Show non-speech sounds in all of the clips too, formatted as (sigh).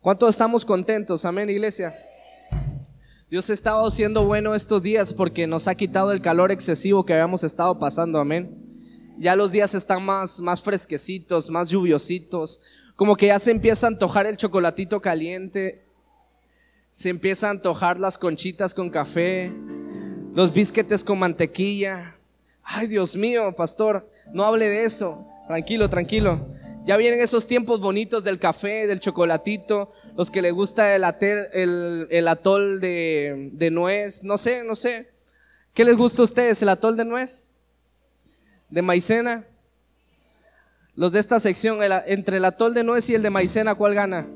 ¿Cuántos estamos contentos? Amén, iglesia. Dios ha estado siendo bueno estos días porque nos ha quitado el calor excesivo que habíamos estado pasando. Amén. Ya los días están más, más fresquecitos, más lluviositos. Como que ya se empieza a antojar el chocolatito caliente. Se empieza a antojar las conchitas con café. Los bisquetes con mantequilla. Ay, Dios mío, pastor, no hable de eso. Tranquilo, tranquilo. Ya vienen esos tiempos bonitos del café, del chocolatito, los que le gusta el, atol de, de, nuez, no sé, no sé. ¿Qué les gusta a ustedes? ¿El atol de nuez? ¿De maicena? Los de esta sección, entre el atol de nuez y el de maicena, ¿cuál gana?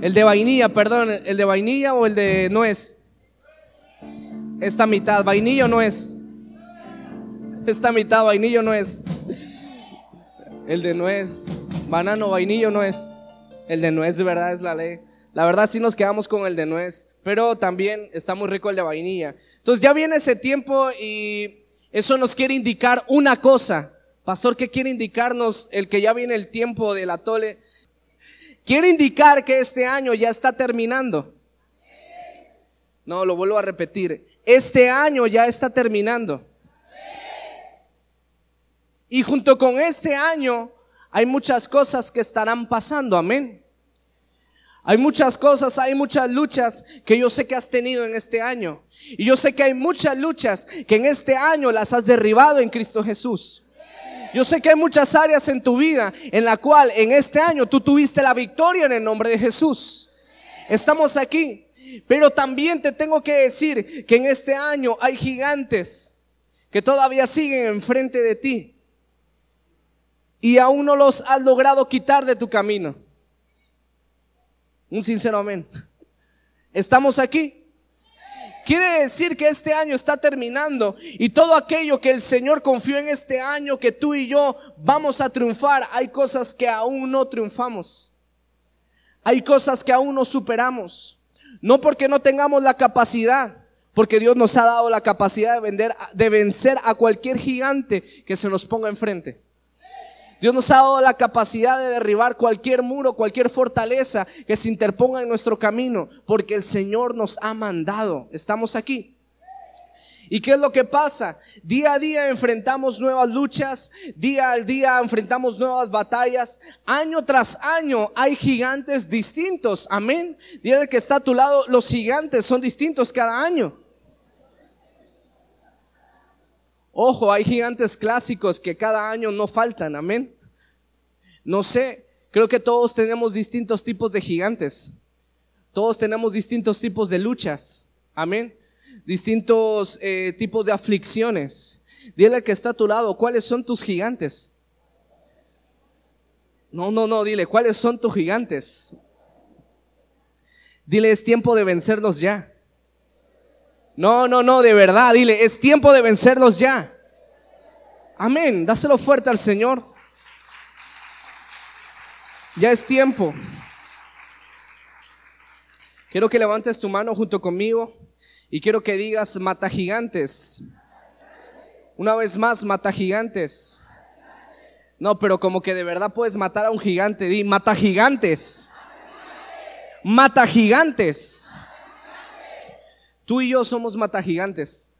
El de vainilla, perdón, ¿el de vainilla o el de nuez? Esta mitad, vainilla o nuez. Esta mitad, vainilla o nuez. El de nuez, banano, vainillo no es. El de nuez de verdad es la ley. La verdad sí nos quedamos con el de nuez, pero también está muy rico el de vainilla. Entonces ya viene ese tiempo y eso nos quiere indicar una cosa. Pastor, ¿qué quiere indicarnos el que ya viene el tiempo del atole? Quiere indicar que este año ya está terminando. No, lo vuelvo a repetir. Este año ya está terminando. Y junto con este año hay muchas cosas que estarán pasando, amén. Hay muchas cosas, hay muchas luchas que yo sé que has tenido en este año. Y yo sé que hay muchas luchas que en este año las has derribado en Cristo Jesús. Yo sé que hay muchas áreas en tu vida en la cual en este año tú tuviste la victoria en el nombre de Jesús. Estamos aquí, pero también te tengo que decir que en este año hay gigantes que todavía siguen enfrente de ti y aún no los has logrado quitar de tu camino. Un sincero amén. Estamos aquí. Quiere decir que este año está terminando y todo aquello que el Señor confió en este año, que tú y yo vamos a triunfar, hay cosas que aún no triunfamos. Hay cosas que aún no superamos. No porque no tengamos la capacidad, porque Dios nos ha dado la capacidad de, vender, de vencer a cualquier gigante que se nos ponga enfrente. Dios nos ha dado la capacidad de derribar cualquier muro, cualquier fortaleza que se interponga en nuestro camino, porque el Señor nos ha mandado. Estamos aquí. ¿Y qué es lo que pasa? Día a día enfrentamos nuevas luchas, día al día enfrentamos nuevas batallas, año tras año hay gigantes distintos, amén. Dile que está a tu lado, los gigantes son distintos cada año. Ojo, hay gigantes clásicos que cada año no faltan, amén. No sé, creo que todos tenemos distintos tipos de gigantes. Todos tenemos distintos tipos de luchas, amén. Distintos eh, tipos de aflicciones. Dile que está a tu lado, ¿cuáles son tus gigantes? No, no, no, dile, ¿cuáles son tus gigantes? Dile, es tiempo de vencerlos ya. No, no, no, de verdad, dile, es tiempo de vencerlos ya. Amén, dáselo fuerte al Señor. Ya es tiempo. Quiero que levantes tu mano junto conmigo y quiero que digas mata gigantes. Una vez más, mata gigantes. No, pero como que de verdad puedes matar a un gigante. Di, mata gigantes. Mata gigantes. Tú y yo somos matagigantes.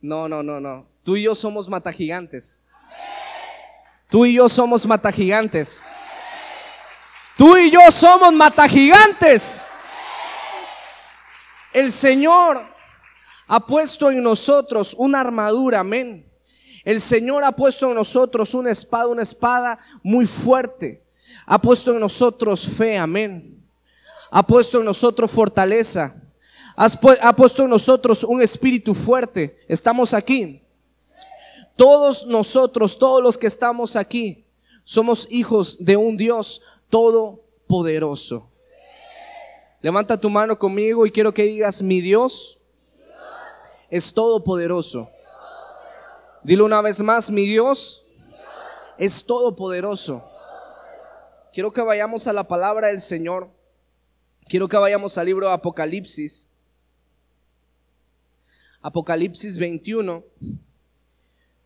No, no, no, no. Tú y yo somos matagigantes. Tú y yo somos matagigantes. Tú y yo somos matagigantes. El Señor ha puesto en nosotros una armadura, amén. El Señor ha puesto en nosotros una espada, una espada muy fuerte. Ha puesto en nosotros fe, amén. Ha puesto en nosotros fortaleza ha puesto en nosotros un espíritu fuerte. Estamos aquí. Todos nosotros, todos los que estamos aquí, somos hijos de un Dios todopoderoso. Levanta tu mano conmigo y quiero que digas, mi Dios es todopoderoso. Dilo una vez más, mi Dios es todopoderoso. Quiero que vayamos a la palabra del Señor. Quiero que vayamos al libro de Apocalipsis. Apocalipsis 21,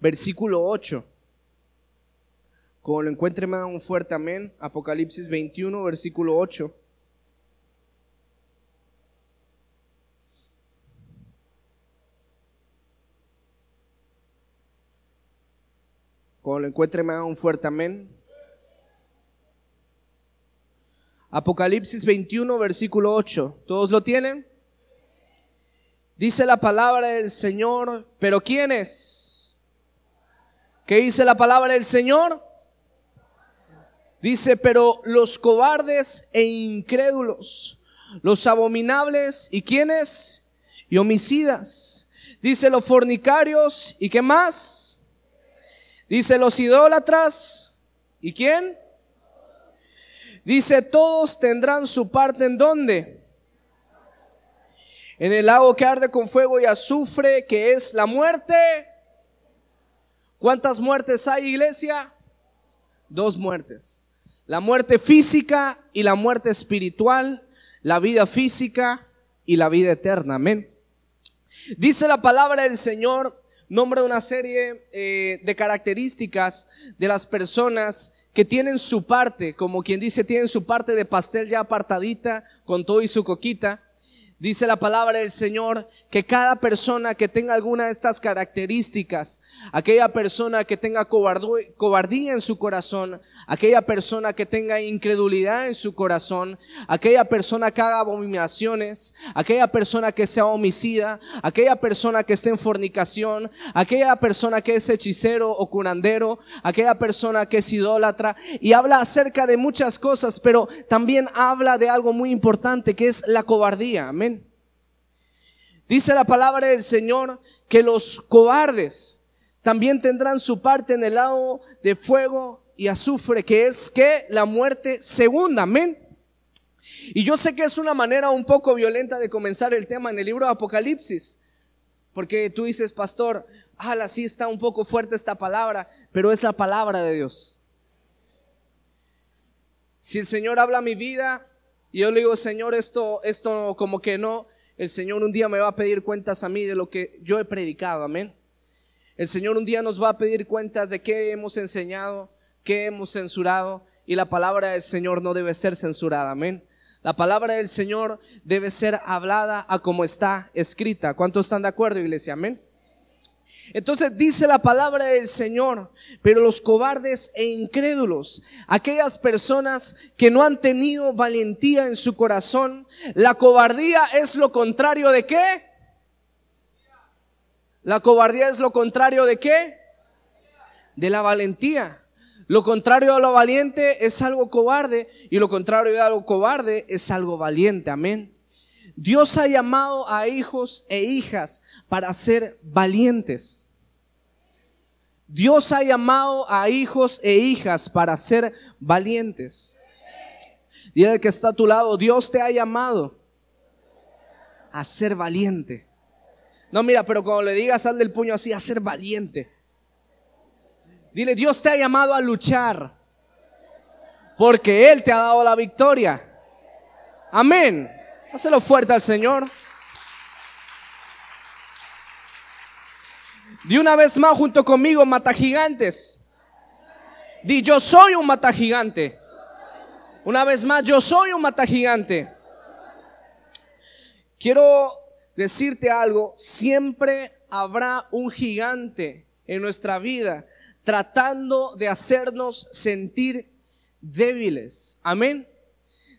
versículo 8. Como lo encuentre, me da un fuerte amén. Apocalipsis 21, versículo 8. Cuando lo encuentre, me da un fuerte amén. Apocalipsis 21, versículo 8. ¿Todos lo tienen? Dice la palabra del Señor, pero ¿quién es? ¿Qué dice la palabra del Señor? Dice, pero los cobardes e incrédulos, los abominables y quiénes? Y homicidas. Dice los fornicarios y qué más? Dice los idólatras y quién? Dice, todos tendrán su parte en dónde? En el lago que arde con fuego y azufre, que es la muerte. ¿Cuántas muertes hay, iglesia? Dos muertes. La muerte física y la muerte espiritual, la vida física y la vida eterna. Amén. Dice la palabra del Señor, nombra una serie eh, de características de las personas que tienen su parte, como quien dice, tienen su parte de pastel ya apartadita con todo y su coquita. Dice la palabra del Señor que cada persona que tenga alguna de estas características, aquella persona que tenga cobardía en su corazón, aquella persona que tenga incredulidad en su corazón, aquella persona que haga abominaciones, aquella persona que sea homicida, aquella persona que esté en fornicación, aquella persona que es hechicero o curandero, aquella persona que es idólatra, y habla acerca de muchas cosas, pero también habla de algo muy importante que es la cobardía. Dice la palabra del Señor que los cobardes también tendrán su parte en el lago de fuego y azufre, que es que la muerte segunda, amén. Y yo sé que es una manera un poco violenta de comenzar el tema en el libro de Apocalipsis, porque tú dices, pastor, ala, sí está un poco fuerte esta palabra, pero es la palabra de Dios. Si el Señor habla mi vida, y yo le digo, Señor, esto, esto como que no, el Señor un día me va a pedir cuentas a mí de lo que yo he predicado, amén. El Señor un día nos va a pedir cuentas de qué hemos enseñado, qué hemos censurado, y la palabra del Señor no debe ser censurada, amén. La palabra del Señor debe ser hablada a como está escrita. ¿Cuántos están de acuerdo, iglesia? Amén. Entonces dice la palabra del Señor, pero los cobardes e incrédulos, aquellas personas que no han tenido valentía en su corazón, la cobardía es lo contrario de qué? La cobardía es lo contrario de qué? De la valentía. Lo contrario a lo valiente es algo cobarde y lo contrario de algo cobarde es algo valiente. Amén. Dios ha llamado a hijos e hijas para ser valientes. Dios ha llamado a hijos e hijas para ser valientes. Dile al que está a tu lado, Dios te ha llamado a ser valiente. No, mira, pero cuando le digas, sal del puño así, a ser valiente. Dile, Dios te ha llamado a luchar. Porque Él te ha dado la victoria. Amén. Hacelo fuerte al Señor. De una vez más junto conmigo, mata gigantes. Di, yo soy un mata gigante. Una vez más, yo soy un mata gigante. Quiero decirte algo, siempre habrá un gigante en nuestra vida tratando de hacernos sentir débiles. Amén.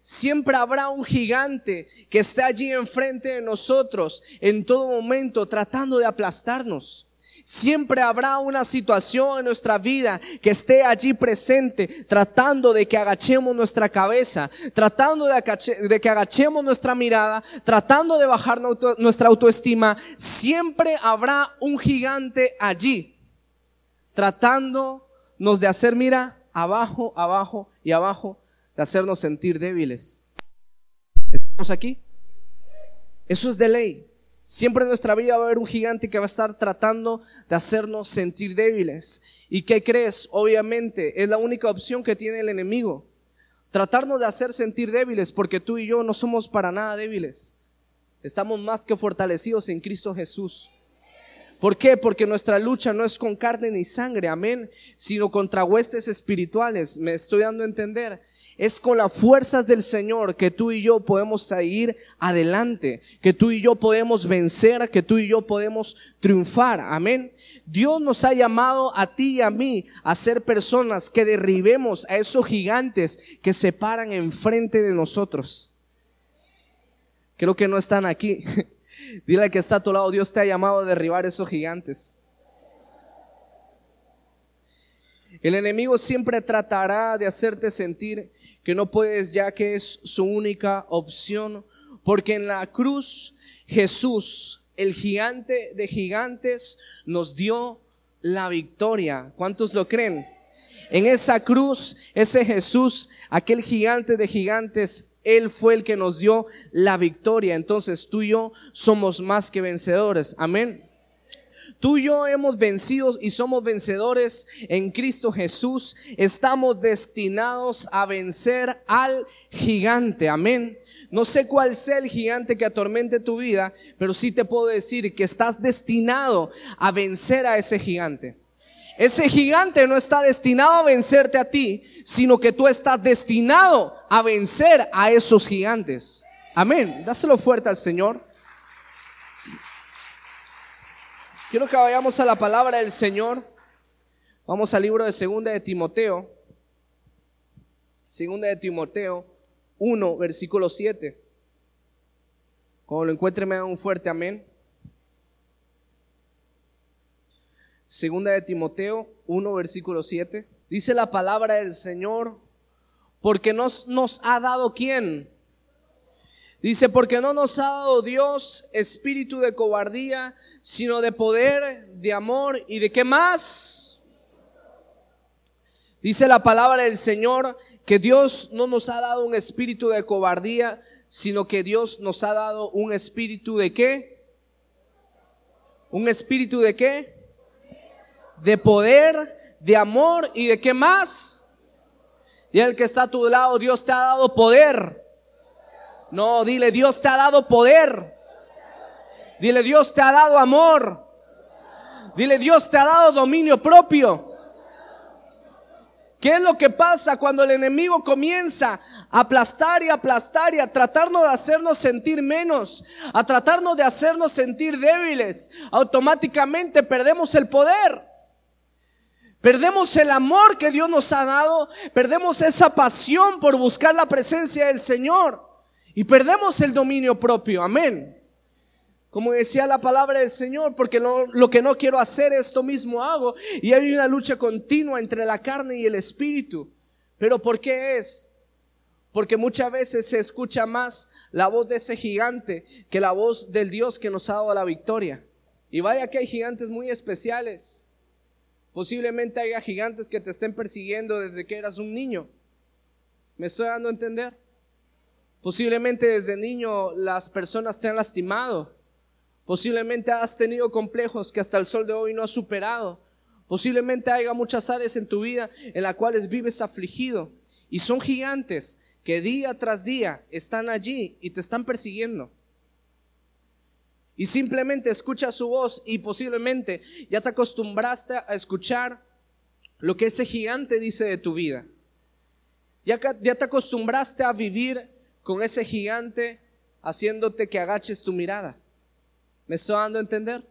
Siempre habrá un gigante que esté allí enfrente de nosotros en todo momento tratando de aplastarnos. Siempre habrá una situación en nuestra vida que esté allí presente, tratando de que agachemos nuestra cabeza, tratando de, que agachemos nuestra mirada, tratando de bajar nuestra autoestima. Siempre habrá un gigante allí, tratándonos de hacer, mira, abajo, abajo y abajo de hacernos sentir débiles. ¿Estamos aquí? Eso es de ley. Siempre en nuestra vida va a haber un gigante que va a estar tratando de hacernos sentir débiles. ¿Y qué crees? Obviamente es la única opción que tiene el enemigo. Tratarnos de hacer sentir débiles porque tú y yo no somos para nada débiles. Estamos más que fortalecidos en Cristo Jesús. ¿Por qué? Porque nuestra lucha no es con carne ni sangre, amén, sino contra huestes espirituales. Me estoy dando a entender. Es con las fuerzas del Señor que tú y yo podemos seguir adelante, que tú y yo podemos vencer, que tú y yo podemos triunfar. Amén. Dios nos ha llamado a ti y a mí a ser personas que derribemos a esos gigantes que se paran enfrente de nosotros. Creo que no están aquí. (laughs) Dile que está a tu lado, Dios te ha llamado a derribar esos gigantes. El enemigo siempre tratará de hacerte sentir que no puedes ya que es su única opción, porque en la cruz Jesús, el gigante de gigantes, nos dio la victoria. ¿Cuántos lo creen? En esa cruz, ese Jesús, aquel gigante de gigantes, Él fue el que nos dio la victoria. Entonces tú y yo somos más que vencedores. Amén. Tú y yo hemos vencido y somos vencedores en Cristo Jesús. Estamos destinados a vencer al gigante. Amén. No sé cuál sea el gigante que atormente tu vida, pero sí te puedo decir que estás destinado a vencer a ese gigante. Ese gigante no está destinado a vencerte a ti, sino que tú estás destinado a vencer a esos gigantes. Amén. Dáselo fuerte al Señor. Quiero que vayamos a la palabra del Señor. Vamos al libro de Segunda de Timoteo. Segunda de Timoteo 1, versículo 7. Cuando lo encuentre me da un fuerte amén. Segunda de Timoteo 1, versículo 7. Dice la palabra del Señor, porque nos, nos ha dado quién? Dice, porque no nos ha dado Dios espíritu de cobardía, sino de poder, de amor y de qué más. Dice la palabra del Señor que Dios no nos ha dado un espíritu de cobardía, sino que Dios nos ha dado un espíritu de qué? Un espíritu de qué? De poder, de amor y de qué más. Y el que está a tu lado, Dios te ha dado poder no, dile, Dios te ha dado poder. Dile, Dios te ha dado amor. Dile, Dios te ha dado dominio propio. ¿Qué es lo que pasa cuando el enemigo comienza a aplastar y aplastar y a tratarnos de hacernos sentir menos, a tratarnos de hacernos sentir débiles? Automáticamente perdemos el poder. Perdemos el amor que Dios nos ha dado, perdemos esa pasión por buscar la presencia del Señor. Y perdemos el dominio propio, amén. Como decía la palabra del Señor, porque lo que no quiero hacer, esto mismo hago. Y hay una lucha continua entre la carne y el espíritu. Pero ¿por qué es? Porque muchas veces se escucha más la voz de ese gigante que la voz del Dios que nos ha dado la victoria. Y vaya que hay gigantes muy especiales. Posiblemente haya gigantes que te estén persiguiendo desde que eras un niño. ¿Me estoy dando a entender? Posiblemente desde niño las personas te han lastimado. Posiblemente has tenido complejos que hasta el sol de hoy no has superado. Posiblemente haya muchas áreas en tu vida en las cuales vives afligido. Y son gigantes que día tras día están allí y te están persiguiendo. Y simplemente escucha su voz y posiblemente ya te acostumbraste a escuchar lo que ese gigante dice de tu vida. Ya, ya te acostumbraste a vivir con ese gigante haciéndote que agaches tu mirada. ¿Me estoy dando a entender?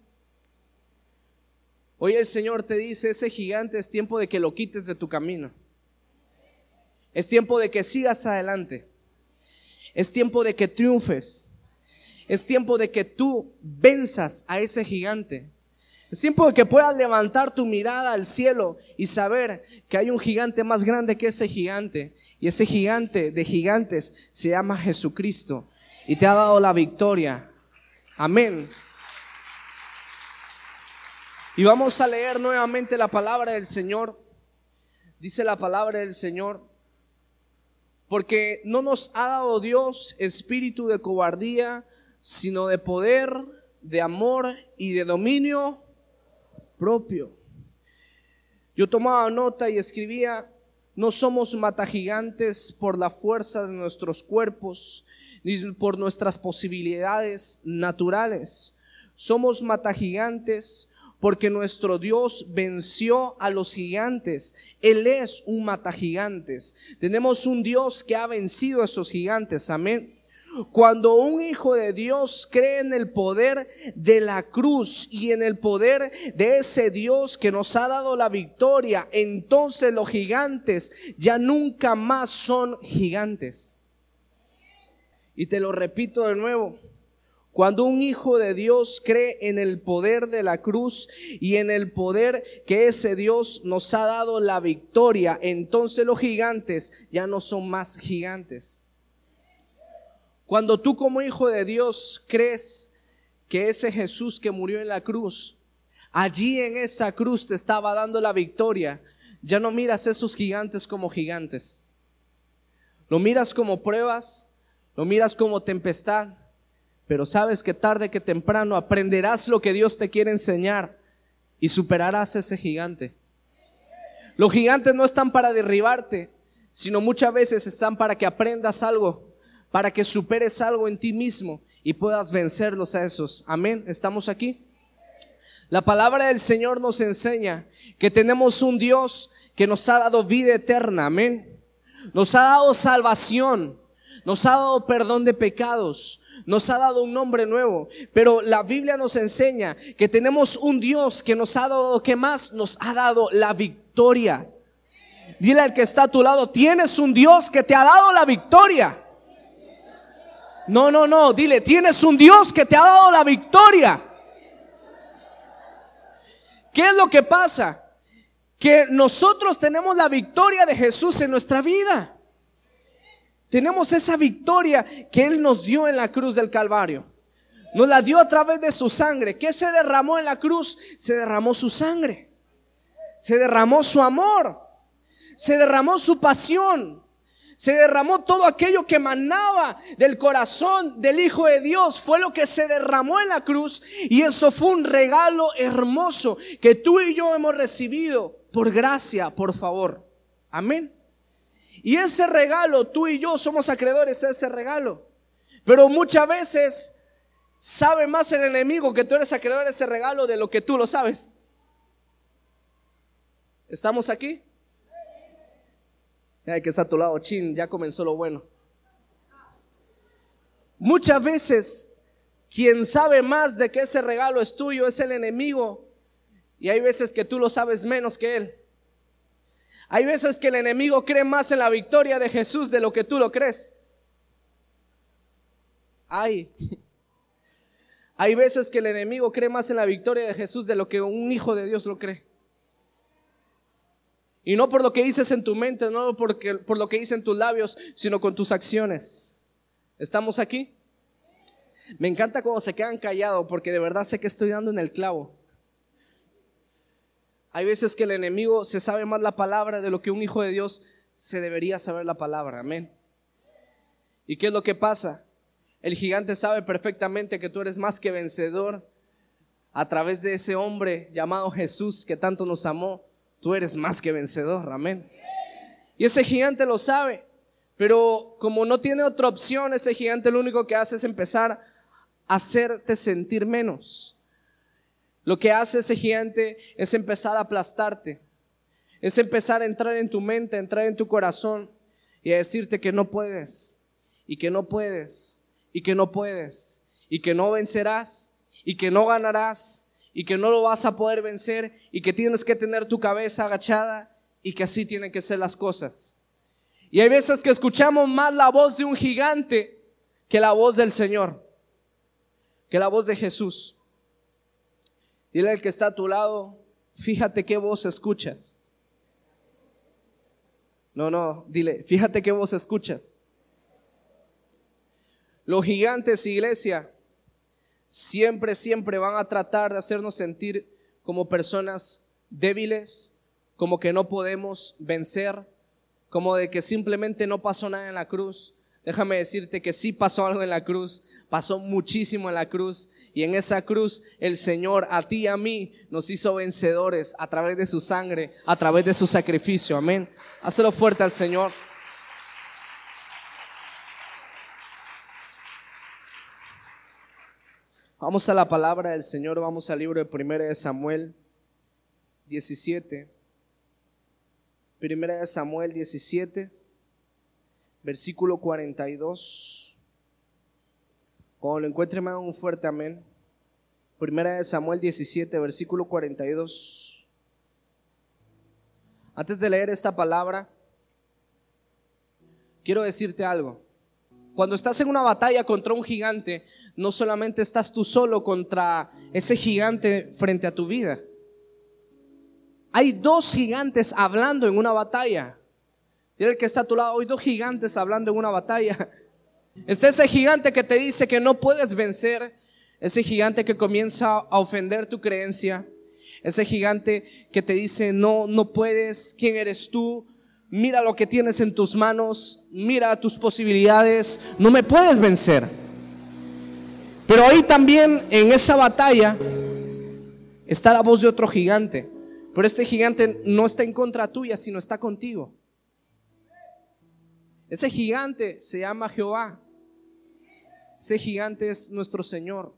Hoy el Señor te dice, ese gigante es tiempo de que lo quites de tu camino. Es tiempo de que sigas adelante. Es tiempo de que triunfes. Es tiempo de que tú venzas a ese gigante. De que puedas levantar tu mirada al cielo y saber que hay un gigante más grande que ese gigante. Y ese gigante de gigantes se llama Jesucristo. Y te ha dado la victoria. Amén. Y vamos a leer nuevamente la palabra del Señor. Dice la palabra del Señor. Porque no nos ha dado Dios espíritu de cobardía, sino de poder, de amor y de dominio propio. Yo tomaba nota y escribía, no somos matagigantes por la fuerza de nuestros cuerpos, ni por nuestras posibilidades naturales. Somos matagigantes porque nuestro Dios venció a los gigantes. Él es un mata gigantes. Tenemos un Dios que ha vencido a esos gigantes. Amén. Cuando un hijo de Dios cree en el poder de la cruz y en el poder de ese Dios que nos ha dado la victoria, entonces los gigantes ya nunca más son gigantes. Y te lo repito de nuevo, cuando un hijo de Dios cree en el poder de la cruz y en el poder que ese Dios nos ha dado la victoria, entonces los gigantes ya no son más gigantes. Cuando tú como hijo de Dios crees que ese Jesús que murió en la cruz, allí en esa cruz te estaba dando la victoria, ya no miras esos gigantes como gigantes. Lo miras como pruebas, lo miras como tempestad, pero sabes que tarde que temprano aprenderás lo que Dios te quiere enseñar y superarás ese gigante. Los gigantes no están para derribarte, sino muchas veces están para que aprendas algo, para que superes algo en ti mismo y puedas vencerlos a esos. Amén. ¿Estamos aquí? La palabra del Señor nos enseña que tenemos un Dios que nos ha dado vida eterna. Amén. Nos ha dado salvación. Nos ha dado perdón de pecados nos ha dado un nombre nuevo, pero la Biblia nos enseña que tenemos un Dios que nos ha dado, que más nos ha dado la victoria. Dile al que está a tu lado, tienes un Dios que te ha dado la victoria. No, no, no, dile, tienes un Dios que te ha dado la victoria. ¿Qué es lo que pasa? Que nosotros tenemos la victoria de Jesús en nuestra vida. Tenemos esa victoria que Él nos dio en la cruz del Calvario. Nos la dio a través de su sangre. ¿Qué se derramó en la cruz? Se derramó su sangre. Se derramó su amor. Se derramó su pasión. Se derramó todo aquello que emanaba del corazón del Hijo de Dios. Fue lo que se derramó en la cruz. Y eso fue un regalo hermoso que tú y yo hemos recibido por gracia, por favor. Amén. Y ese regalo, tú y yo somos acreedores a ese regalo. Pero muchas veces sabe más el enemigo que tú eres acreedor a ese regalo de lo que tú lo sabes. ¿Estamos aquí? Ya que está a tu lado, chin, ya comenzó lo bueno. Muchas veces quien sabe más de que ese regalo es tuyo es el enemigo. Y hay veces que tú lo sabes menos que él. Hay veces que el enemigo cree más en la victoria de Jesús de lo que tú lo crees. Hay. (laughs) Hay veces que el enemigo cree más en la victoria de Jesús de lo que un hijo de Dios lo cree. Y no por lo que dices en tu mente, no porque, por lo que dices en tus labios, sino con tus acciones. ¿Estamos aquí? Me encanta cuando se quedan callados porque de verdad sé que estoy dando en el clavo. Hay veces que el enemigo se sabe más la palabra de lo que un hijo de Dios se debería saber la palabra. Amén. ¿Y qué es lo que pasa? El gigante sabe perfectamente que tú eres más que vencedor a través de ese hombre llamado Jesús que tanto nos amó. Tú eres más que vencedor. Amén. Y ese gigante lo sabe. Pero como no tiene otra opción, ese gigante lo único que hace es empezar a hacerte sentir menos. Lo que hace ese gigante es empezar a aplastarte, es empezar a entrar en tu mente, a entrar en tu corazón y a decirte que no puedes, y que no puedes, y que no puedes, y que no vencerás, y que no ganarás, y que no lo vas a poder vencer, y que tienes que tener tu cabeza agachada, y que así tienen que ser las cosas. Y hay veces que escuchamos más la voz de un gigante que la voz del Señor, que la voz de Jesús. Dile al que está a tu lado, fíjate qué voz escuchas. No, no, dile, fíjate qué voz escuchas. Los gigantes, iglesia, siempre, siempre van a tratar de hacernos sentir como personas débiles, como que no podemos vencer, como de que simplemente no pasó nada en la cruz. Déjame decirte que sí pasó algo en la cruz, pasó muchísimo en la cruz y en esa cruz el Señor a ti y a mí nos hizo vencedores a través de su sangre, a través de su sacrificio. Amén. Hazlo fuerte al Señor. Vamos a la palabra del Señor, vamos al libro de Primera de Samuel 17. Primera de Samuel 17, versículo 42. Cuando lo encuentre, me un fuerte amén. Primera de Samuel 17, versículo 42. Antes de leer esta palabra, quiero decirte algo. Cuando estás en una batalla contra un gigante, no solamente estás tú solo contra ese gigante frente a tu vida. Hay dos gigantes hablando en una batalla. Dile que está a tu lado, hay dos gigantes hablando en una batalla. (laughs) Está ese gigante que te dice que no puedes vencer, ese gigante que comienza a ofender tu creencia, ese gigante que te dice, no, no puedes, ¿quién eres tú? Mira lo que tienes en tus manos, mira tus posibilidades, no me puedes vencer. Pero ahí también en esa batalla está la voz de otro gigante. Pero este gigante no está en contra tuya, sino está contigo. Ese gigante se llama Jehová. Ese gigante es nuestro Señor.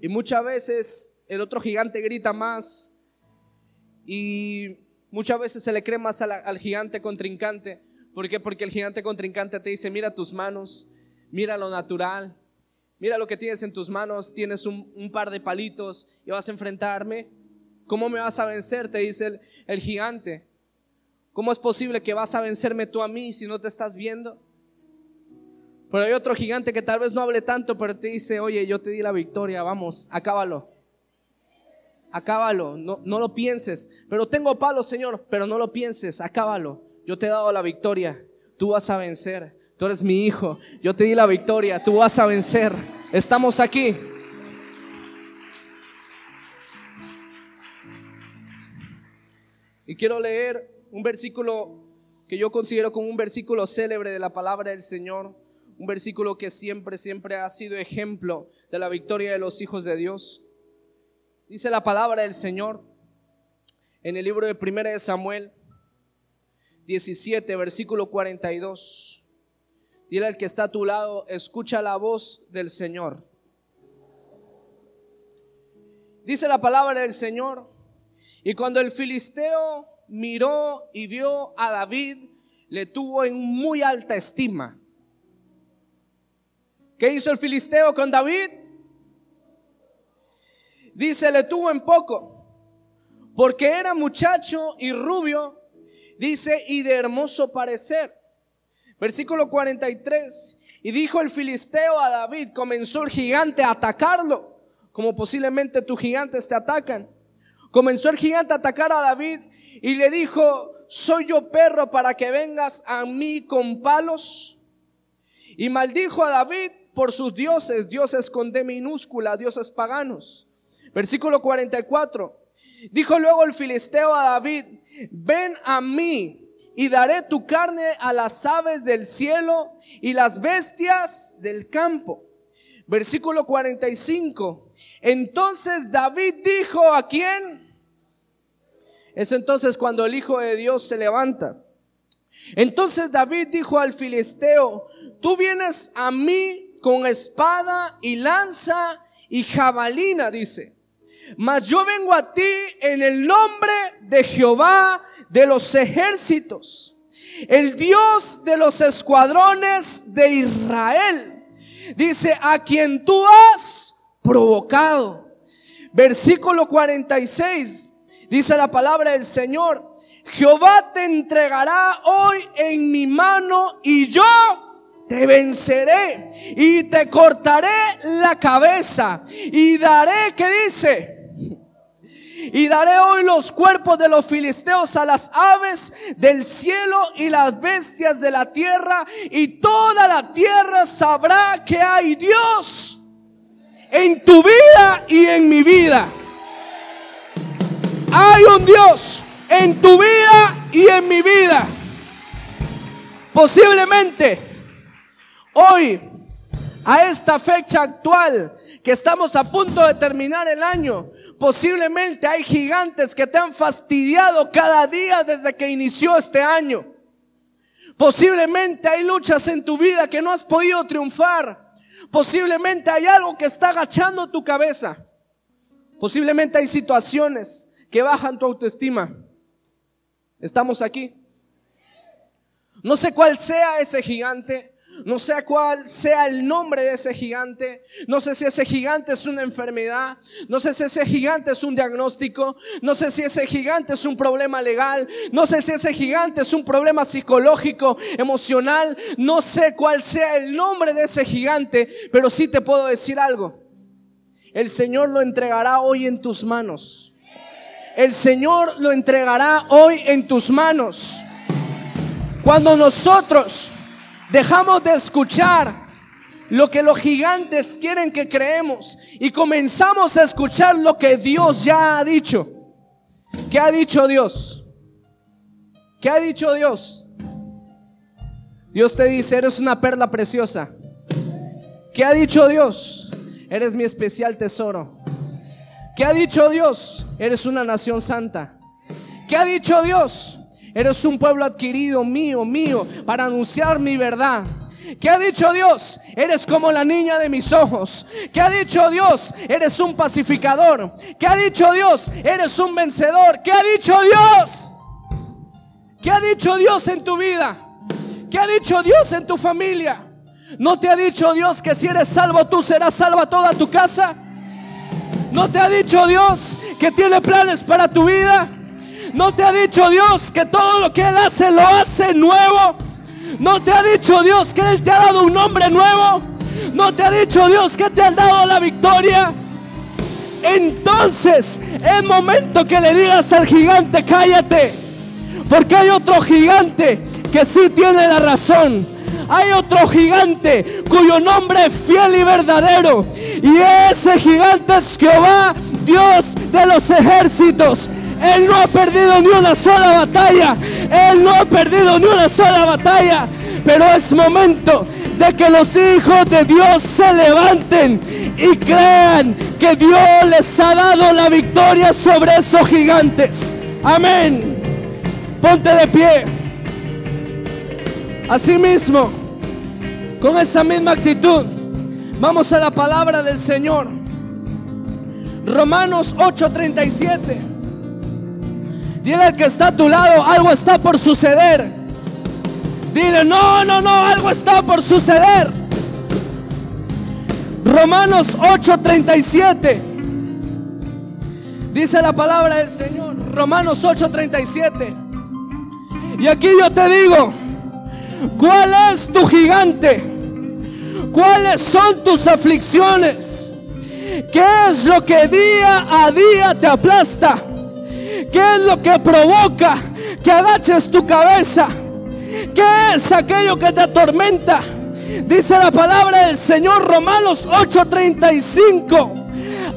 Y muchas veces el otro gigante grita más y muchas veces se le cree más al, gigante contrincante. ¿Por qué? Porque el gigante contrincante te dice, mira tus manos, mira lo natural, Mira lo que tienes en tus manos, tienes un, par de palitos y vas a enfrentarme. ¿Cómo me vas a vencer? Te dice el, el gigante. ¿Cómo es posible que vas a vencerme tú a mí si no te estás viendo? Pero hay otro gigante que tal vez no hable tanto, pero te dice, oye, yo te di la victoria, vamos, acábalo. Acábalo, no, no lo pienses. Pero tengo palos, Señor, pero no lo pienses, acábalo. Yo te he dado la victoria, tú vas a vencer. Tú eres mi hijo. Yo te di la victoria. Tú vas a vencer. Estamos aquí. Y quiero leer un versículo que yo considero como un versículo célebre de la palabra del Señor. Un versículo que siempre, siempre ha sido ejemplo de la victoria de los hijos de Dios. Dice la palabra del Señor en el libro de 1 de Samuel 17, versículo 42. Dile al que está a tu lado, escucha la voz del Señor. Dice la palabra del Señor. Y cuando el filisteo miró y vio a David, le tuvo en muy alta estima. ¿Qué hizo el filisteo con David? Dice, le tuvo en poco, porque era muchacho y rubio, dice, y de hermoso parecer. Versículo 43. Y dijo el filisteo a David, comenzó el gigante a atacarlo, como posiblemente tus gigantes te atacan. Comenzó el gigante a atacar a David y le dijo, soy yo perro para que vengas a mí con palos. Y maldijo a David por sus dioses, dioses con D minúscula, dioses paganos. Versículo 44. Dijo luego el filisteo a David, ven a mí y daré tu carne a las aves del cielo y las bestias del campo. Versículo 45. Entonces David dijo a quién? Es entonces cuando el Hijo de Dios se levanta. Entonces David dijo al filisteo, tú vienes a mí con espada y lanza y jabalina, dice. Mas yo vengo a ti en el nombre de Jehová de los ejércitos, el Dios de los escuadrones de Israel. Dice, a quien tú has provocado. Versículo 46, dice la palabra del Señor, Jehová te entregará hoy en mi mano y yo te venceré y te cortaré la cabeza y daré, ¿qué dice? Y daré hoy los cuerpos de los filisteos a las aves del cielo y las bestias de la tierra. Y toda la tierra sabrá que hay Dios en tu vida y en mi vida. Hay un Dios en tu vida y en mi vida. Posiblemente hoy, a esta fecha actual, que estamos a punto de terminar el año, Posiblemente hay gigantes que te han fastidiado cada día desde que inició este año. Posiblemente hay luchas en tu vida que no has podido triunfar. Posiblemente hay algo que está agachando tu cabeza. Posiblemente hay situaciones que bajan tu autoestima. Estamos aquí. No sé cuál sea ese gigante, no sé cuál sea el nombre de ese gigante. No sé si ese gigante es una enfermedad. No sé si ese gigante es un diagnóstico. No sé si ese gigante es un problema legal. No sé si ese gigante es un problema psicológico, emocional. No sé cuál sea el nombre de ese gigante. Pero sí te puedo decir algo. El Señor lo entregará hoy en tus manos. El Señor lo entregará hoy en tus manos. Cuando nosotros dejamos de escuchar lo que los gigantes quieren que creemos y comenzamos a escuchar lo que Dios ya ha dicho. ¿Qué ha dicho Dios? ¿Qué ha dicho Dios? Dios te dice, eres una perla preciosa. ¿Qué ha dicho Dios? Eres mi especial tesoro. ¿Qué ha dicho Dios? Eres una nación santa. ¿Qué ha dicho Dios? Eres un pueblo adquirido mío, mío, para anunciar mi verdad. ¿Qué ha dicho Dios? Eres como la niña de mis ojos. ¿Qué ha dicho Dios? Eres un pacificador. ¿Qué ha dicho Dios? Eres un vencedor. ¿Qué ha dicho Dios? ¿Qué ha dicho Dios en tu vida? ¿Qué ha dicho Dios en tu familia? ¿No te ha dicho Dios que si eres salvo tú serás salva toda tu casa? ¿No te ha dicho Dios que tiene planes para tu vida? ¿No te ha dicho Dios que todo lo que Él hace lo hace nuevo? ¿No te ha dicho Dios que Él te ha dado un nombre nuevo? ¿No te ha dicho Dios que te ha dado la victoria? Entonces es momento que le digas al gigante, cállate. Porque hay otro gigante que sí tiene la razón. Hay otro gigante cuyo nombre es fiel y verdadero. Y ese gigante es Jehová, Dios de los ejércitos. Él no ha perdido ni una sola batalla. Él no ha perdido ni una sola batalla. Pero es momento de que los hijos de Dios se levanten y crean que Dios les ha dado la victoria sobre esos gigantes. Amén. Ponte de pie. Asimismo, con esa misma actitud, vamos a la palabra del Señor. Romanos 8:37. Dile al que está a tu lado, algo está por suceder. Dile, no, no, no, algo está por suceder. Romanos 8:37. Dice la palabra del Señor. Romanos 8:37. Y aquí yo te digo, ¿cuál es tu gigante? ¿Cuáles son tus aflicciones? ¿Qué es lo que día a día te aplasta? ¿Qué es lo que provoca que agaches tu cabeza? ¿Qué es aquello que te atormenta? Dice la palabra del Señor Romanos 8:35.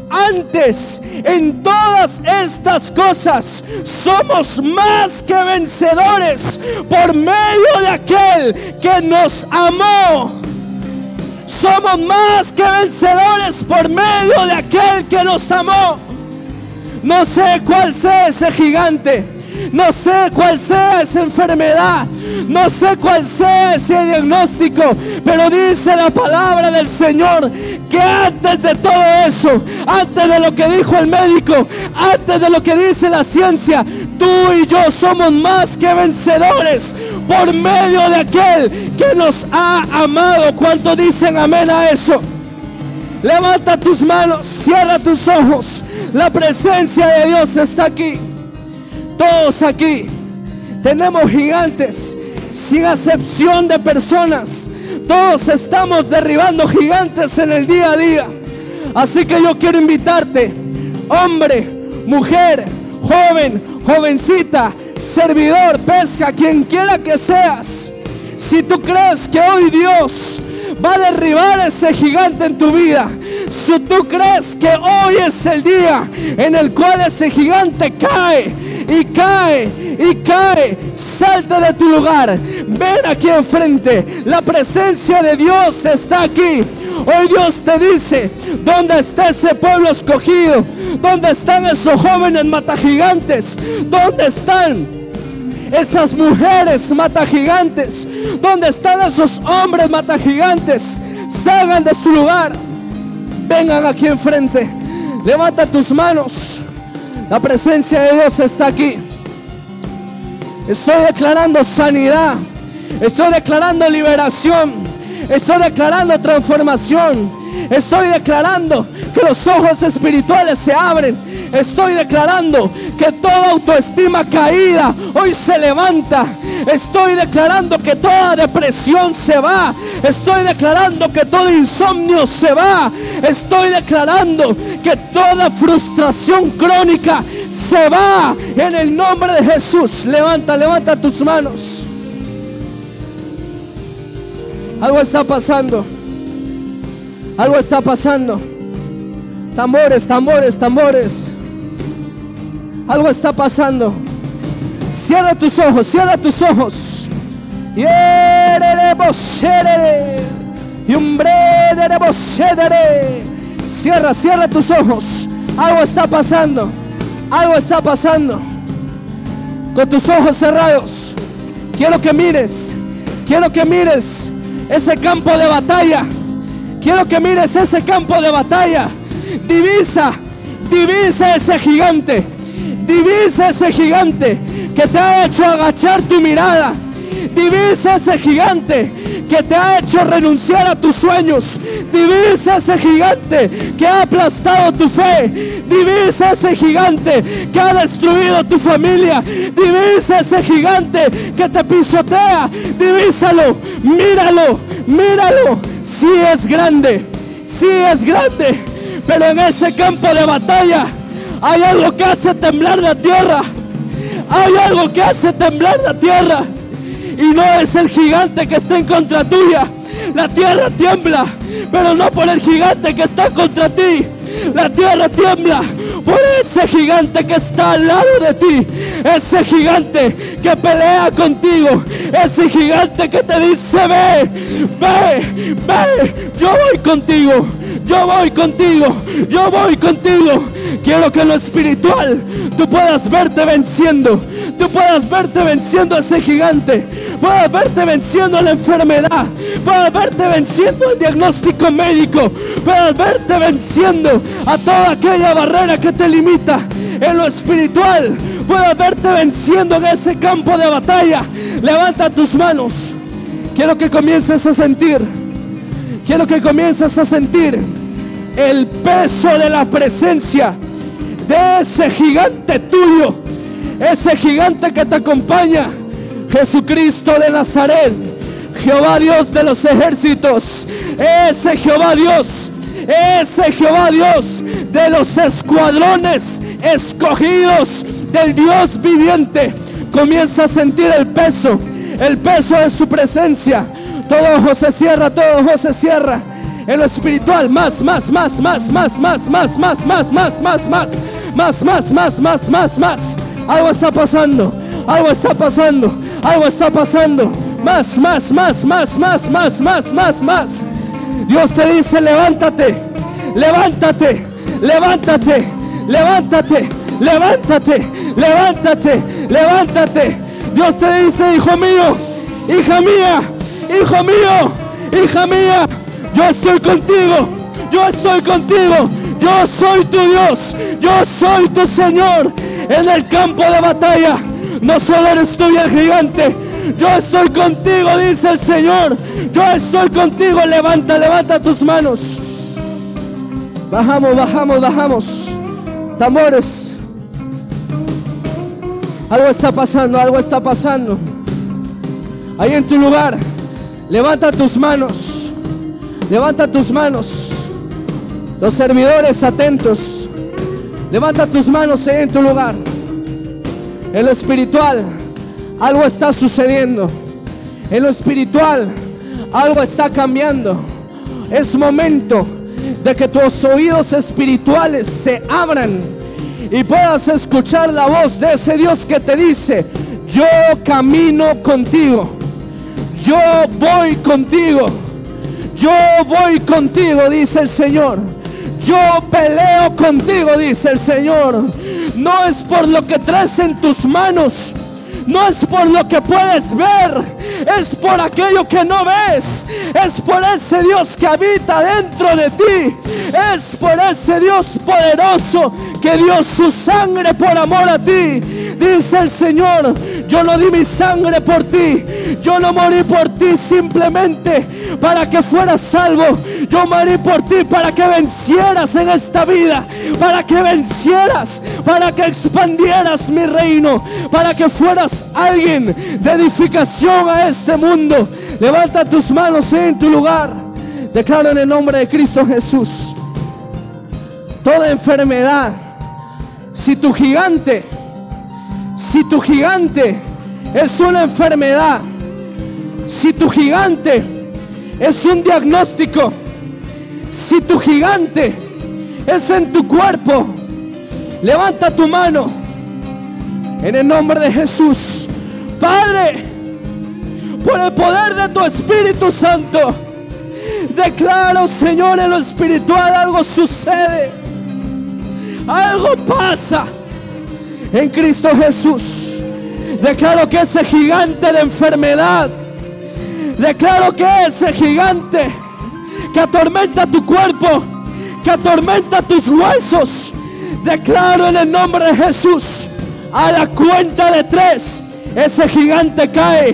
Antes, en todas estas cosas, somos más que vencedores por medio de aquel que nos amó. Somos más que vencedores por medio de aquel que nos amó. No sé cuál sea ese gigante. No sé cuál sea esa enfermedad. No sé cuál sea ese diagnóstico. Pero dice la palabra del Señor que antes de todo eso, antes de lo que dijo el médico, antes de lo que dice la ciencia, tú y yo somos más que vencedores por medio de aquel que nos ha amado. ¿Cuánto dicen amén a eso? Levanta tus manos, cierra tus ojos. La presencia de Dios está aquí. Todos aquí tenemos gigantes, sin excepción de personas. Todos estamos derribando gigantes en el día a día. Así que yo quiero invitarte, hombre, mujer, joven, jovencita, servidor, pesca, quien quiera que seas. Si tú crees que hoy Dios va a derribar ese gigante en tu vida. Si tú crees que hoy es el día en el cual ese gigante cae y cae y cae, salte de tu lugar. Ven aquí enfrente. La presencia de Dios está aquí. Hoy Dios te dice, ¿dónde está ese pueblo escogido? ¿Dónde están esos jóvenes mata gigantes? ¿Dónde están? Esas mujeres mata gigantes? ¿Dónde están esos hombres mata gigantes? salgan de su lugar, vengan aquí enfrente, levanta tus manos, la presencia de Dios está aquí. Estoy declarando sanidad, estoy declarando liberación, estoy declarando transformación, estoy declarando que los ojos espirituales se abren Estoy declarando que toda autoestima caída hoy se levanta. Estoy declarando que toda depresión se va. Estoy declarando que todo insomnio se va. Estoy declarando que toda frustración crónica se va en el nombre de Jesús. Levanta, levanta tus manos. Algo está pasando. Algo está pasando. Tambores, tambores, tambores. Algo está pasando. Cierra tus ojos, cierra tus ojos. Y Cierra, cierra tus ojos. Algo está pasando. Algo está pasando. Con tus ojos cerrados. Quiero que mires. Quiero que mires ese campo de batalla. Quiero que mires ese campo de batalla. Divisa, divisa ese gigante. Divisa ese gigante que te ha hecho agachar tu mirada. Divisa ese gigante que te ha hecho renunciar a tus sueños. Divisa ese gigante que ha aplastado tu fe. Divisa ese gigante que ha destruido tu familia. Divisa ese gigante que te pisotea. Divísalo, míralo, míralo. Si es grande, si es grande, pero en ese campo de batalla hay algo que hace temblar la tierra. Hay algo que hace temblar la tierra. Y no es el gigante que está en contra tuya. La tierra tiembla, pero no por el gigante que está contra ti. La tierra tiembla por ese gigante que está al lado de ti. Ese gigante que pelea contigo. Ese gigante que te dice, ve, ve, ve, yo voy contigo. Yo voy contigo, yo voy contigo. Quiero que en lo espiritual tú puedas verte venciendo. Tú puedas verte venciendo a ese gigante. Puedas verte venciendo la enfermedad. Puedas verte venciendo el diagnóstico médico. Puedas verte venciendo a toda aquella barrera que te limita. En lo espiritual puedas verte venciendo en ese campo de batalla. Levanta tus manos. Quiero que comiences a sentir. Quiero que comiences a sentir el peso de la presencia de ese gigante tuyo, ese gigante que te acompaña, Jesucristo de Nazaret, Jehová Dios de los ejércitos, ese Jehová Dios, ese Jehová Dios de los escuadrones escogidos del Dios viviente, comienza a sentir el peso, el peso de su presencia. Todo ojo se cierra, todo ojo se cierra en lo espiritual, más, más, más, más, más, más, más, más, más, más, más, más, más, más, más, más, más, más. Algo está pasando, algo está pasando, algo está pasando. Más, más, más, más, más, más, más, más, más. Dios te dice, levántate, levántate, levántate, levántate, levántate, levántate, levántate. Dios te dice, hijo mío, hija mía, hijo mío, hija mía. Yo estoy contigo. Yo estoy contigo. Yo soy tu Dios. Yo soy tu Señor. En el campo de batalla. No solo eres tú y el gigante. Yo estoy contigo, dice el Señor. Yo estoy contigo. Levanta, levanta tus manos. Bajamos, bajamos, bajamos. Tambores. Algo está pasando, algo está pasando. Ahí en tu lugar. Levanta tus manos. Levanta tus manos. Los servidores atentos. Levanta tus manos en tu lugar. En lo espiritual, algo está sucediendo. En lo espiritual, algo está cambiando. Es momento de que tus oídos espirituales se abran y puedas escuchar la voz de ese Dios que te dice, yo camino contigo, yo voy contigo. Yo voy contigo, dice el Señor. Yo peleo contigo, dice el Señor. No es por lo que traes en tus manos. No es por lo que puedes ver, es por aquello que no ves, es por ese Dios que habita dentro de ti, es por ese Dios poderoso que dio su sangre por amor a ti. Dice el Señor, yo no di mi sangre por ti, yo no morí por ti simplemente para que fueras salvo, yo morí por ti para que vencieras en esta vida, para que vencieras, para que expandieras mi reino, para que fueras alguien de edificación a este mundo. Levanta tus manos en tu lugar. Declaro en el nombre de Cristo Jesús. Toda enfermedad, si tu gigante, si tu gigante es una enfermedad, si tu gigante es un diagnóstico, si tu gigante es en tu cuerpo, levanta tu mano en el nombre de Jesús. Padre, por el poder de tu Espíritu Santo, declaro, Señor, en lo espiritual algo sucede. Algo pasa en Cristo Jesús. Declaro que ese gigante de enfermedad, declaro que ese gigante que atormenta tu cuerpo, que atormenta tus huesos, declaro en el nombre de Jesús, a la cuenta de tres, ese gigante cae.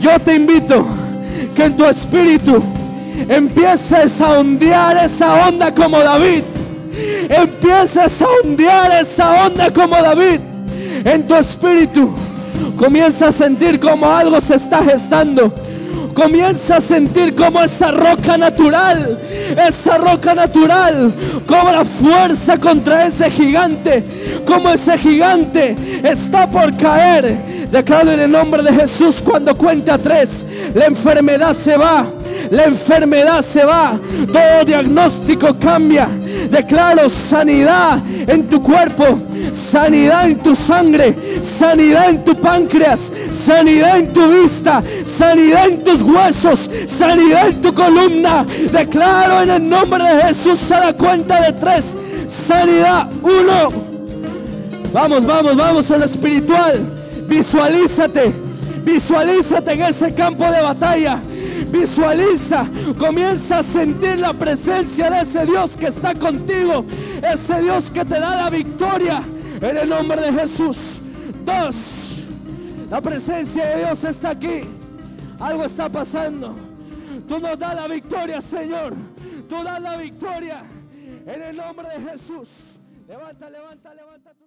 Yo te invito que en tu espíritu empieces a ondear esa onda como David. Empieces a ondear esa onda como David. En tu espíritu comienza a sentir como algo se está gestando comienza a sentir como esa roca natural, esa roca natural cobra fuerza contra ese gigante, como ese gigante está por caer. Declaro en el nombre de Jesús cuando cuenta tres, la enfermedad se va, la enfermedad se va, todo diagnóstico cambia. Declaro sanidad en tu cuerpo, sanidad en tu sangre, sanidad en tu páncreas, sanidad en tu vista, sanidad en tus huesos, sanidad en tu columna. Declaro en el nombre de Jesús a la cuenta de tres, sanidad. Uno. Vamos, vamos, vamos en lo espiritual. Visualízate, visualízate en ese campo de batalla. Visualiza, comienza a sentir la presencia de ese Dios que está contigo, ese Dios que te da la victoria en el nombre de Jesús. Dos, la presencia de Dios está aquí. Algo está pasando. Tú nos das la victoria, Señor. Tú das la victoria en el nombre de Jesús. Levanta, levanta, levanta.